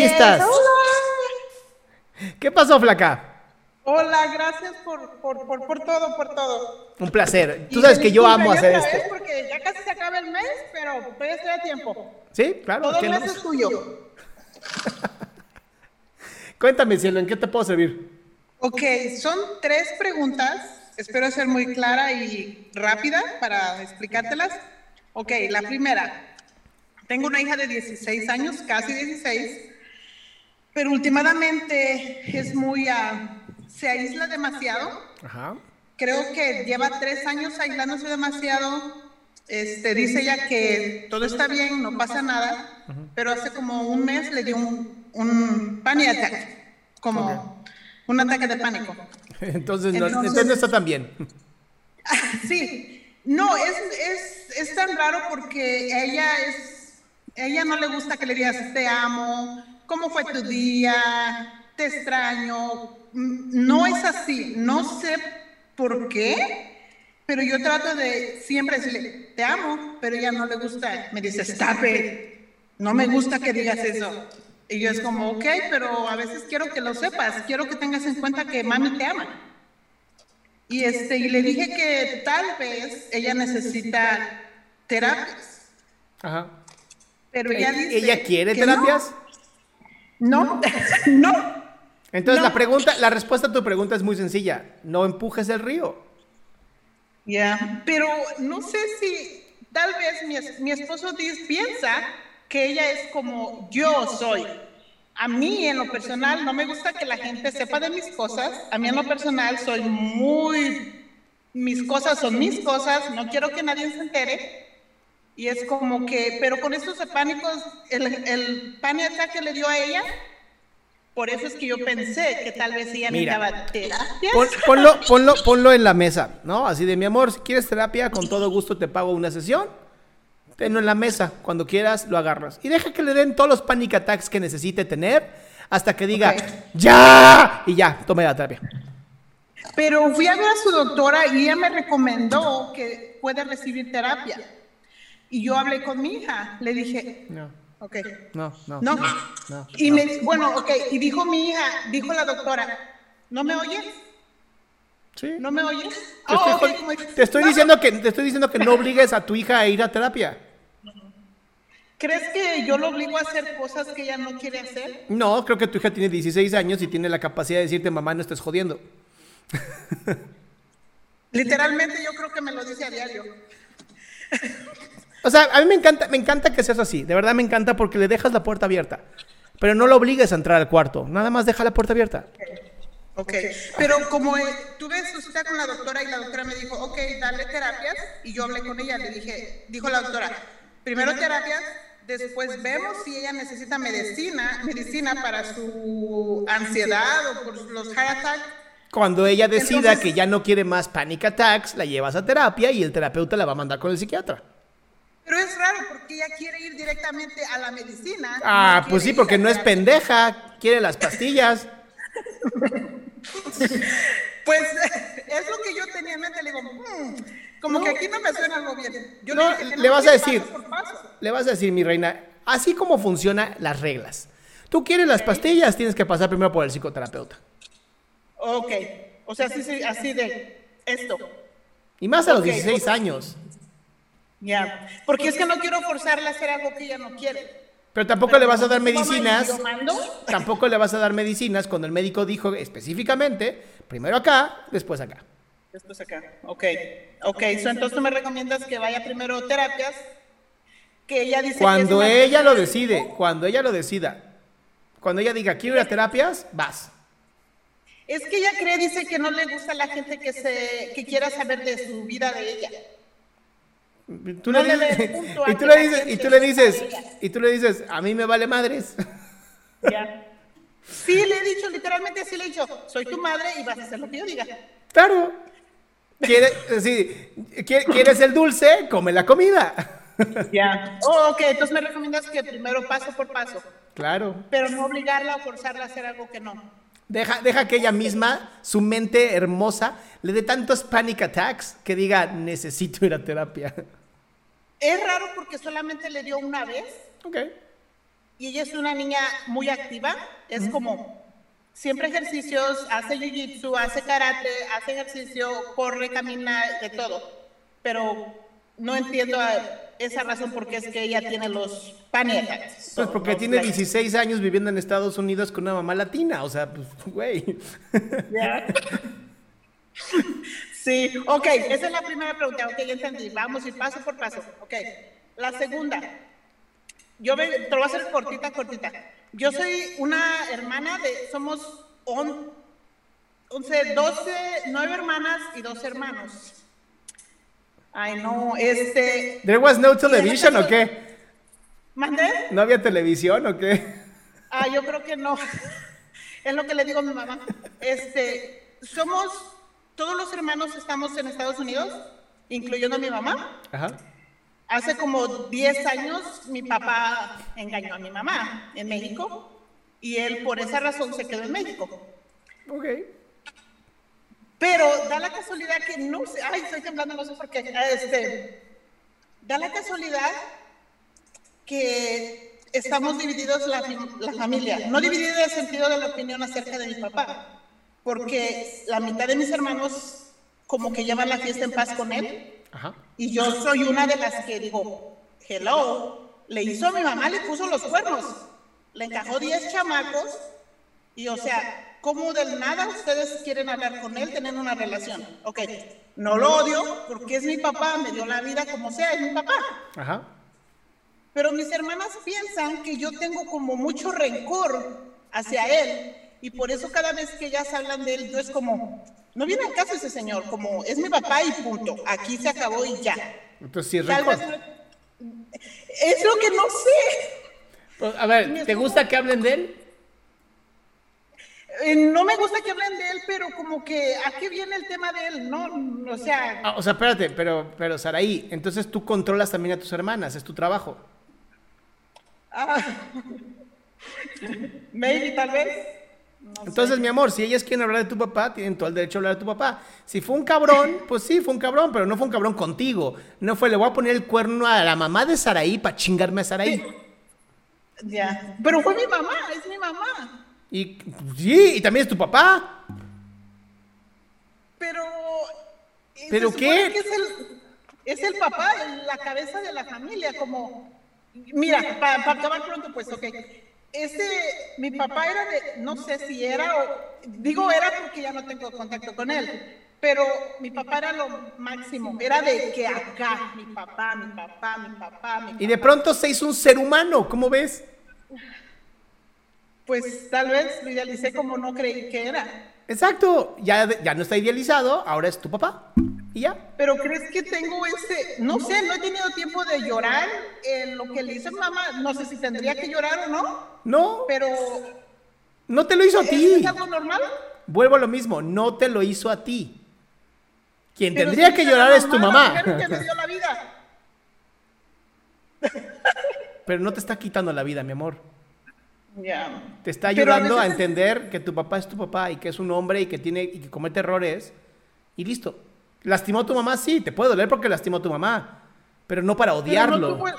Ahí Yes, estás. hola. ¿Qué pasó, flaca? Hola, gracias por, por, por, por todo, por todo. Un placer. Tú Y sabes que yo amo hacer esto. porque ya casi se acaba el mes, pero todavía estoy a tiempo. Sí, claro. Todo ¿qué el no? mes es tuyo. Cuéntame, cielo, ¿en qué te puedo servir? Ok, son tres preguntas. Espero ser muy clara y rápida para explicártelas. Ok, la primera. Tengo una hija de 16 años, casi 16, pero últimamente es muy... ah, se aísla demasiado. Ajá. Creo que lleva tres años aislándose demasiado. Este, dice ella que todo está bien, no pasa nada, pero hace como un mes le dio un, un panic attack, como un ataque de pánico. Entonces, no, Entonces- está tan bien. Sí, no, es, es, es tan raro porque ella es, ella no le gusta que le digas te amo, cómo fue tu día, te extraño. Mm, No es así, no sé por qué, pero yo trato de siempre decirle te amo, pero ella no le gusta. Me dice, stop it, no me gusta que digas eso. Y yo es como, ok, pero a veces quiero que lo sepas, quiero que tengas en cuenta que mami te ama. Y, este, y le dije que tal vez ella necesita terapias, Ajá. pero ella ¿E- dice ¿Ella quiere que no. No, no. Entonces, No. la pregunta, la respuesta a tu pregunta es muy sencilla. No empujes el río. Ya, pero no sé si tal vez mi, mi esposo piensa que ella es como yo soy. A mí en lo personal no me gusta que la gente sepa de mis cosas. A mí en lo personal soy muy, mis cosas son mis cosas, no quiero que nadie se entere. Y es como que, pero con estos pánicos, el, el pánico que le dio a ella, por eso es que yo pensé que tal vez ella Mira, necesitaba terapias. Pon- ponlo, ponlo, ponlo en la mesa, ¿no? Así de mi amor, si quieres terapia, con todo gusto te pago una sesión. Tenlo en la mesa, cuando quieras lo agarras. Y deja que le den todos los panic attacks que necesite tener hasta que diga, Ok. ¡ya! Y ya, tome la terapia. Pero fui a ver a su doctora y ella me recomendó que puede recibir terapia. Y yo hablé con mi hija, le dije, No, ok, no, no. no. no, y no. me, bueno, ok, y dijo mi hija, dijo la doctora, ¿no me oyes? Sí. ¿No me oyes? Te, estoy, dices, te estoy diciendo que, te estoy diciendo que no obligues a tu hija a ir a terapia. ¿Crees que yo lo obligo a hacer cosas que ella no quiere hacer? No, creo que tu hija tiene 16 años y tiene la capacidad de decirte, mamá, no estés jodiendo. Literalmente yo creo que me lo dice a diario. O sea, a mí me encanta, me encanta que seas así. De verdad me encanta porque le dejas la puerta abierta. Pero no lo obligues a entrar al cuarto. Nada más deja la puerta abierta. Ok, pero como eh, tuve su cita con la doctora y la doctora me dijo, ok, dale terapias, y yo hablé con ella, le dije, dijo la doctora, primero terapias, después vemos si ella necesita medicina, medicina para su ansiedad o por los heart attacks. Cuando ella decida Entonces- que ya no quiere más panic attacks, la llevas a terapia y el terapeuta la va a mandar con el psiquiatra. Pero es raro porque ella quiere ir directamente a la medicina. Ah, pues sí, porque no es pendeja, quiere las pastillas. pues es lo que yo tenía en mente, le digo, mm, como que aquí no me suena algo bien. Yo no, le, le vas a decir, le vas a decir, mi reina, así como funcionan las reglas. Tú quieres las pastillas, tienes que pasar primero por el psicoterapeuta. Ok, o sea, así, así de esto. Y más a los okay. 16 años. Ya, porque es que no quiero forzarla a hacer algo que ella no quiere. Pero tampoco le vas a dar medicinas. Tampoco le vas a dar medicinas cuando el médico dijo específicamente, primero acá, después acá. Después acá. Ok, ok, so, entonces tú me recomiendas que vaya primero a terapias, que ella dice que Cuando ella lo decide, cuando ella lo decida, cuando ella diga quiero ir a terapias, vas. Es que ella cree, dice que no le gusta a la gente que se que quiera saber de su vida de ella. Tú No le dices, y tú le dices, y tú le dices, y tú le dices, a mí me vale madres. Ya. Sí, le he dicho, literalmente sí le he dicho, soy tu madre y vas a hacer lo que yo diga. Claro. ¿Quieres, sí, ¿qui- ¿Quieres el dulce? Come la comida. Ya. Oh, ok, entonces me recomiendas que primero paso por paso, Claro. pero no obligarla o forzarla a hacer algo que no. Deja, deja que ella misma, su mente hermosa, le dé tantos panic attacks que diga, necesito ir a terapia. Es raro porque solamente le dio una vez Ok. y ella es una niña muy activa, es como siempre ejercicios, hace jiu-jitsu, hace karate, hace ejercicio, corre, camina, de todo. Pero no entiendo a- esa razón porque es que ella tiene los panic attacks. Pues porque tiene like- 16 años viviendo en Estados Unidos con una mamá latina. O sea, pues, güey. Ya. Sí, ok, esa es la primera pregunta, ok, ya entendí, vamos y paso por paso, ok. La segunda, yo me, te lo voy a hacer cortita, cortita. Yo soy una hermana de, somos on- 11, 12, 9 hermanas y dos hermanos. Ay, no, este, ¿There was no television o qué? ¿mandé? ¿No había televisión o qué? Ah, yo creo que no. Es lo que le digo a mi mamá. Este, somos, todos los hermanos estamos en Estados Unidos, incluyendo a mi mamá. Ajá. Hace como 10 años mi papá engañó a mi mamá en México y él por esa razón se quedó en México. Ok. Pero da la casualidad que no sé, ay, estoy temblando, no sé por qué. Este, da la casualidad que estamos divididos la, la familia. No divididos en el sentido de la opinión acerca de mi papá, porque la mitad de mis hermanos como que llevan la fiesta en paz con él Ajá. y yo soy una de las que digo, hello, le hizo a mi mamá, le puso los cuernos, le encajó 10 chamacos y o sea, ¿cómo del nada ustedes quieren hablar con él, tener una relación? Ok, no lo odio porque es mi papá, me dio la vida como sea, es mi papá. Ajá. Pero mis hermanas piensan que yo tengo como mucho rencor hacia él y por eso cada vez que ellas hablan de él, yo es como, no viene al caso ese señor, como es mi papá y punto, aquí se acabó y ya. Entonces sí es vez Es lo que no sé. Pues, A ver, ¿te gusta que hablen de él? Eh, no me gusta que hablen de él, pero como que a qué viene el tema de él, ¿no? O sea, Ah, o sea, espérate, pero, pero Saraí, entonces tú controlas también a tus hermanas, es tu trabajo. ah, maybe tal vez. Entonces, mi amor, si ellas quieren hablar de tu papá, tienen todo el derecho a hablar de tu papá. Si fue un cabrón, pues sí, fue un cabrón, pero no fue un cabrón contigo. No fue, le voy a poner el cuerno a la mamá de Saraí para chingarme a Saraí. Ya. Pero fue mi mamá, es mi mamá. Y sí, y también es tu papá. Pero. ¿Pero qué? que Es el, es el papá, la cabeza de la familia, como. Mira, para acabar pronto, pues, ok. Ese, mi papá era de, no sé si era, o, digo era porque ya no tengo contacto con él, pero mi papá era lo máximo, era de que acá, mi papá, mi papá, mi papá, mi papá. Y de pronto se hizo un ser humano, ¿cómo ves? Pues tal vez lo idealicé como no creí que era. Exacto, ya, ya no está idealizado, ahora es tu papá. Y ya. Pero crees que tengo ese, no sé, no he tenido tiempo de llorar en lo que le hizo mi mamá, no sé si tendría que llorar o no, No, pero no te lo hizo a ¿es, ti. es algo normal? Vuelvo a lo mismo, no te lo hizo a ti. Quien Pero tendría si que llorar es tu mamá. mujer que me dio la vida. Pero no te está quitando la vida, mi amor. Ya. Te está a ayudando a, veces- entender que tu papá es tu papá y que es un hombre y que tiene y que comete errores y listo. ¿Lastimó a tu mamá? Sí, te puede doler porque lastimó a tu mamá. pero no para Pero, no odiarlo. tuvo-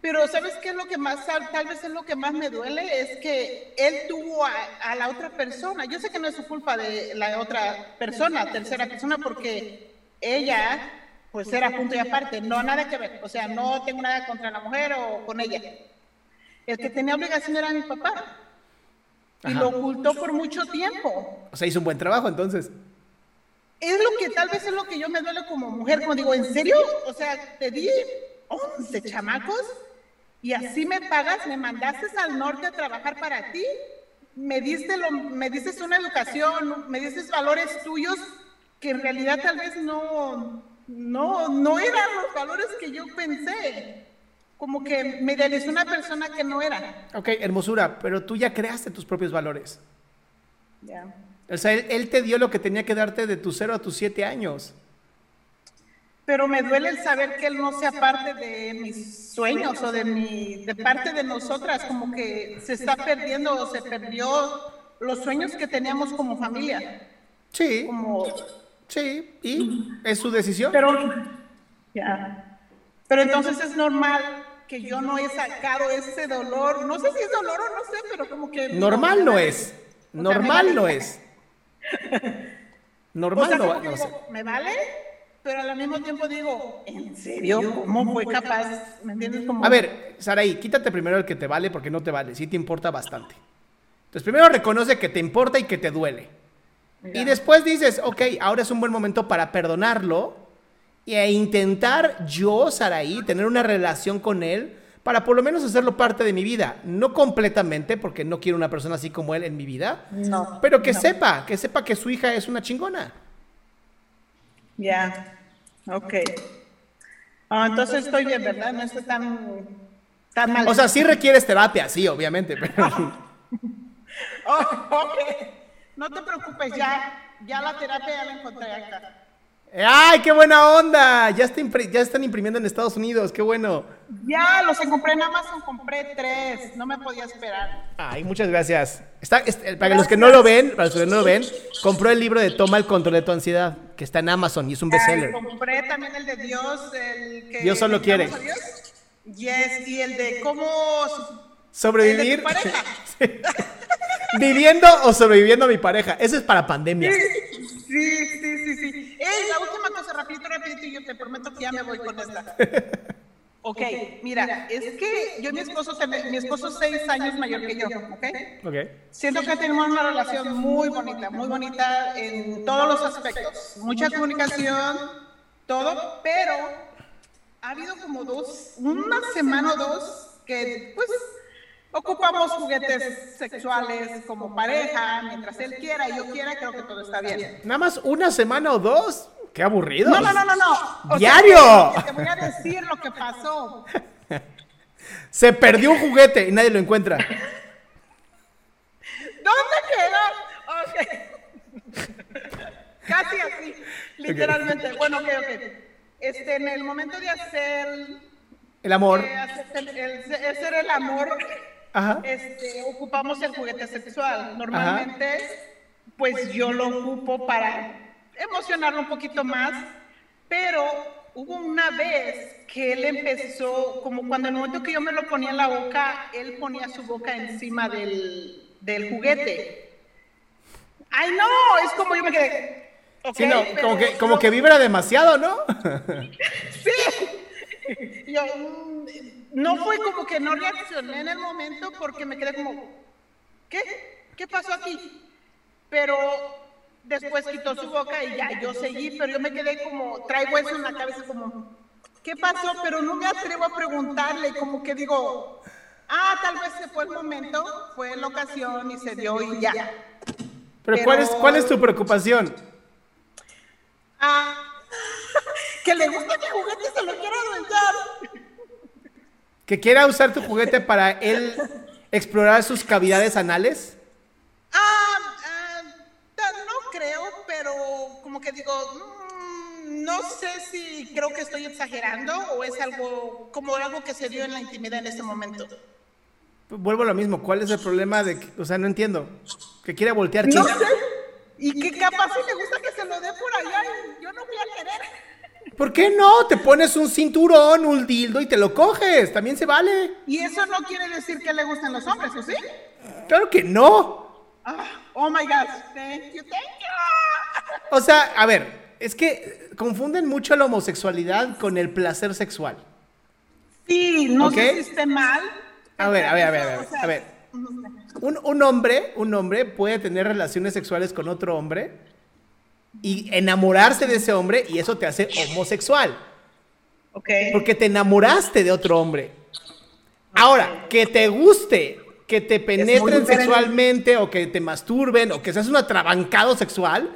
pero ¿sabes qué es lo que más, tal, tal vez es lo que más me duele? Es que él tuvo a, a la otra persona. Yo sé que no es su culpa de la otra persona, tercera persona, porque ella, pues era punto y aparte, no nada que ver. O sea, no tengo nada contra la mujer o con ella. El que tenía obligación era mi papá. Y Ajá. lo ocultó por mucho tiempo. O sea, hizo un buen trabajo entonces. Es lo que tal vez es lo que yo me duele como mujer, como digo, ¿en serio? O sea, te di 11 chamacos y así me pagas, me mandaste al norte a trabajar para ti, me diste, lo, me diste una educación, me diste valores tuyos que en realidad tal vez no, no, no eran los valores que yo pensé. Como que me idealizó una persona que no era. Ok, hermosura, pero tú ya creaste tus propios valores. Ya. O sea, él, él te dio lo que tenía que darte de tus 0 a tus 7 años. pero me duele el saber que él no sea parte de mis sueños o de mi de parte de nosotras como que se está perdiendo o se perdió los sueños que teníamos como familia Sí, como sí, y es su decisión. pero ya pero entonces es normal que yo no he sacado ese dolor no sé si es dolor o no sé pero como que Normal no es. Normal no es. O Normal sea, no, va- sé. me vale pero al mismo tiempo digo en serio cómo fue capaz me entiendes como A ver, Saraí, quítate primero el que te vale porque no te vale, sí te importa bastante. Entonces, primero reconoce que te importa y que te duele. Y después dices, ok, ahora es un buen momento para perdonarlo e intentar yo, Saraí, tener una relación con él para por lo menos hacerlo parte de mi vida. No completamente, porque no quiero una persona así como él en mi vida, no pero que no. sepa, que sepa que su hija es una chingona. Ya, ok. Ah, entonces estoy bien, ¿verdad? No estoy tan, tan mal. O sea, sí requieres terapia, sí, obviamente, pero... Oh, ok. No te preocupes, ya, ya la terapia ya la encontré acá. ¡Ay, qué buena onda! Ya, está ya están imprimiendo en Estados Unidos, qué bueno. Ya, los compré en Amazon, compré tres. No me podía esperar. Ay, muchas gracias. Está, es- eh, para los que no lo ven, para los que no lo ven, compró el libro de Toma el control de tu ansiedad, que está en Amazon y es un Ay, bestseller. compré también el de Dios, el que... Dios solo quiere. ¿Necesitamos a Dios? Yes, y el de cómo... Sobrevivir. De tu. Viviendo o sobreviviendo a mi pareja. Eso es para pandemia. Sí, sí. Te prometo que ya me voy con esta. Ok, mira, es que yo y mi esposo, mi esposo es seis años mayor que yo, ¿ok? Ok. Siento que tenemos una relación muy bonita, muy bonita en todos los aspectos. Mucha comunicación, todo, pero ha habido como dos, una semana o dos que pues ocupamos juguetes sexuales como pareja, mientras él quiera y yo quiera, creo que todo está bien. Nada más una semana o dos. Qué aburrido. No, no, no, no, no. O sea, ¡Diario! te voy a decir lo que pasó. Se perdió un juguete y nadie lo encuentra. ¿Dónde quedó? Ok. Casi así, literalmente. Bueno, ok, ok. Este, en el momento de hacer, El amor. eh, hacer el, el- hacer el amor, Ajá. este, ocupamos el juguete sexual. Normalmente, pues yo lo ocupo para emocionarlo un poquito más, pero hubo una vez que él empezó, como cuando en el momento que yo me lo ponía en la boca, él ponía su boca encima del, del juguete. Ay, no, es como yo me quedé. ok, Sí, no, pero como que, como que vibra demasiado, ¿no? Sí. Yo, mm, no fue como que no reaccioné en el momento porque me quedé como, ¿qué? ¿Qué pasó aquí? Pero después quitó su boca y ya, yo seguí, pero yo me quedé como, traigo eso en la cabeza como, ¿qué pasó? Pero no me atrevo a preguntarle, como que digo, ah, tal vez se fue el momento, fue la ocasión y se dio y ya. Pero ¿cuál es, cuál es tu preocupación? Ah, que le gusta mi juguete y se lo quiero aventar. ¿Que quiera usar tu juguete para él explorar sus cavidades anales? Ah, ah, ta- no creo, pero como que digo, mm, no sé si creo que estoy exagerando o es algo como algo que se dio en la intimidad en este momento. Vuelvo a lo mismo. ¿Cuál es el problema de que, o sea, no entiendo? Que quiera voltear No sé. Y que capaz si le gusta que se lo dé por allá y yo no voy a querer. ¿Por qué no? Te pones un cinturón, un dildo y te lo coges. También se vale. Y eso no quiere decir que le gusten los hombres, ¿o sí? Claro que no. Ah, oh my God. Thank you, thank you. O sea, a ver, es que confunden mucho la homosexualidad con el placer sexual. Sí, no ¿Ok? sé si esté mal. A ver, a ver, a ver, a ver. A ver. Un, un hombre, un hombre puede tener relaciones sexuales con otro hombre y enamorarse de ese hombre y eso te hace homosexual. Ok. Porque te enamoraste de otro hombre. Ahora, que te guste, que te penetren sexualmente o que te masturben o que seas un atrabancado sexual,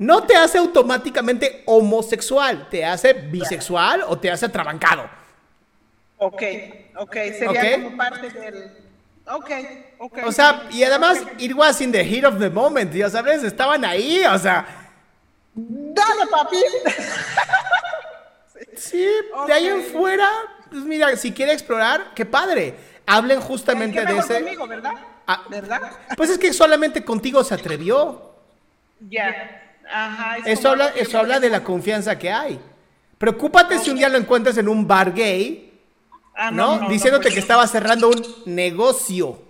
no te hace automáticamente homosexual. Te hace bisexual o te hace atrabancado. Ok, ok, sería como parte del... Ok, ok. O sea, y además, it was in the heat of the moment, ya sabes, estaban ahí, o sea, Dale, papi. sí, de ahí en fuera, pues mira, si quiere explorar, qué padre. Hablen justamente de ese. conmigo, ¿verdad? Ah. ¿Verdad? Pues es que solamente contigo se atrevió. Ya. Ajá. es Eso habla, eso habla de la confianza que hay. Preocúpate si un día lo encuentras en un bar gay, Ah, ¿no? Diciéndote pues que estaba cerrando un negocio.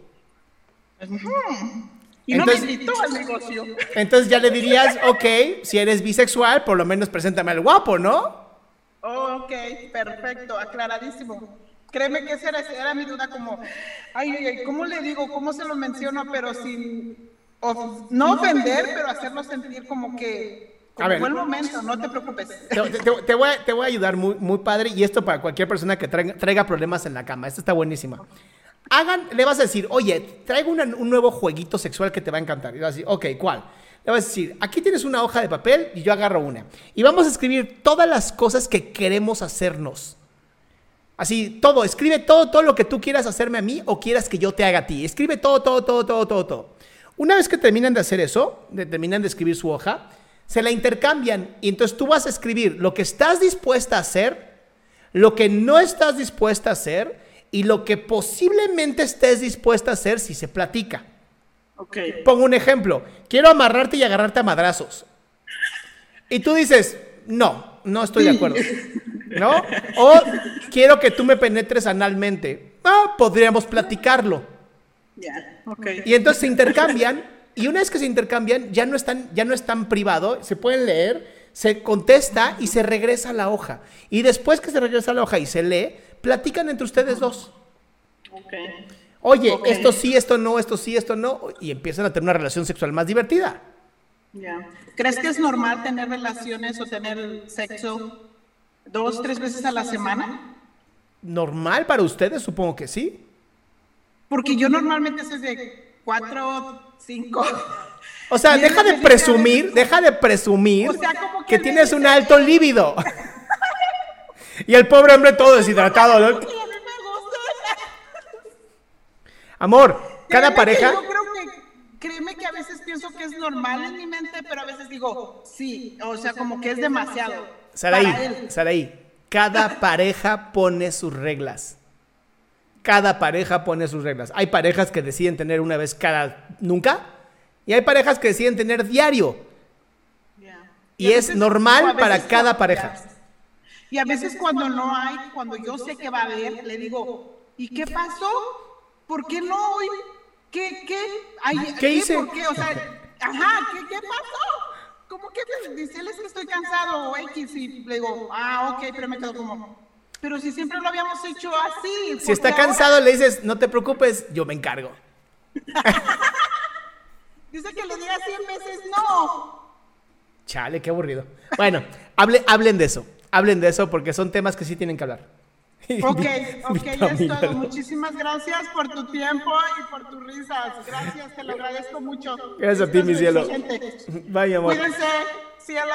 Y no me invitó al negocio. Entonces ya le dirías, ok, si eres bisexual, por lo menos preséntame al guapo, ¿no? Ok, perfecto, aclaradísimo. Créeme que esa era, esa era mi duda como, ay, ay, ay, ¿cómo le digo? ¿Cómo se lo menciono? Pero sin, of- no ofender, pero hacerlo sentir como que, A ver. buen momento, no te preocupes. Te, te- te voy, a, te voy a ayudar muy, muy padre y esto para cualquier persona que traiga, traiga problemas en la cama. Esta está buenísima. Hagan, le vas a decir, oye, traigo una- un nuevo jueguito sexual que te va a encantar. Y vas a decir, ok, ¿cuál? Le vas a decir, aquí tienes una hoja de papel y yo agarro una. Y vamos a escribir todas las cosas que queremos hacernos. Así, todo, escribe todo, todo lo que tú quieras hacerme a mí o quieras que yo te haga a ti. Escribe todo, todo, todo, todo, todo, todo. Una vez que terminan de hacer eso, de- terminan de escribir su hoja, se la intercambian y entonces tú vas a escribir lo que estás dispuesta a hacer, lo que no estás dispuesta a hacer y lo que posiblemente estés dispuesta a hacer si se platica. Ok. Pongo un ejemplo. Quiero amarrarte y agarrarte a madrazos. Y tú dices, no, no estoy de acuerdo. ¿No? O quiero que tú me penetres analmente. Ah, podríamos platicarlo. Ya, ok. Y entonces se intercambian. Y una vez que se intercambian, ya no están, ya no es tan privado. Se pueden leer, se contesta y se regresa a la hoja. Y después que se regresa a la hoja y se lee, platican entre ustedes dos. Oye, esto sí, esto no, esto sí, esto no. Y empiezan a tener una relación sexual más divertida. ¿Crees que es normal tener relaciones o tener sexo dos, tres veces a la semana? ¿Normal para ustedes? Supongo que sí. Porque yo normalmente soy de cuatro, cinco. O sea, deja de es presumir, deja de presumir O sea, como que que tienes un alto líbido. Y el pobre hombre todo deshidratado. ¿no? Amor, cada pareja, Yo creo que, créeme que a veces pienso que es normal en mi mente, pero a veces digo, sí, o sea, como que es demasiado. Saraí. Saraí, cada pareja pone sus reglas. Cada pareja pone sus reglas. Hay parejas que deciden tener una vez cada nunca y hay parejas que deciden tener diario. Y es normal para cada pareja. Y a veces cuando no hay, cuando yo sé que va a haber, le digo, ¿y qué pasó? ¿Por qué no hoy? ¿Qué, qué? Ay, ¿Qué hice? ¿Por qué? O sea, ajá, ¿qué, qué pasó? ¿Cómo que me dice, es que estoy cansado o X? Y le digo, ah, ok, pero me quedo como, pero si siempre lo habíamos hecho así. Si ¿por está qué ahora?" cansado, le dices, no te preocupes, yo me encargo. Dice que le diga 100 veces no. Chale, qué aburrido. Bueno, hable- hablen de eso. Hablen de eso porque son temas que sí tienen que hablar. Ok, ok, es todo. Muchísimas gracias por tu tiempo y por tus risas. Gracias, te lo agradezco mucho. Gracias a ti, mi cielo. Vaya, amor. Cuídense, cielo.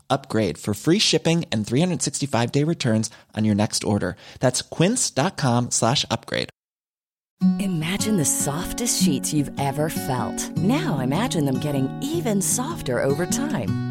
upgrade for free shipping and 365 day returns on your next order. That's quince.com slash upgrade. Imagine the softest sheets you've ever felt. Now imagine them getting even softer over time.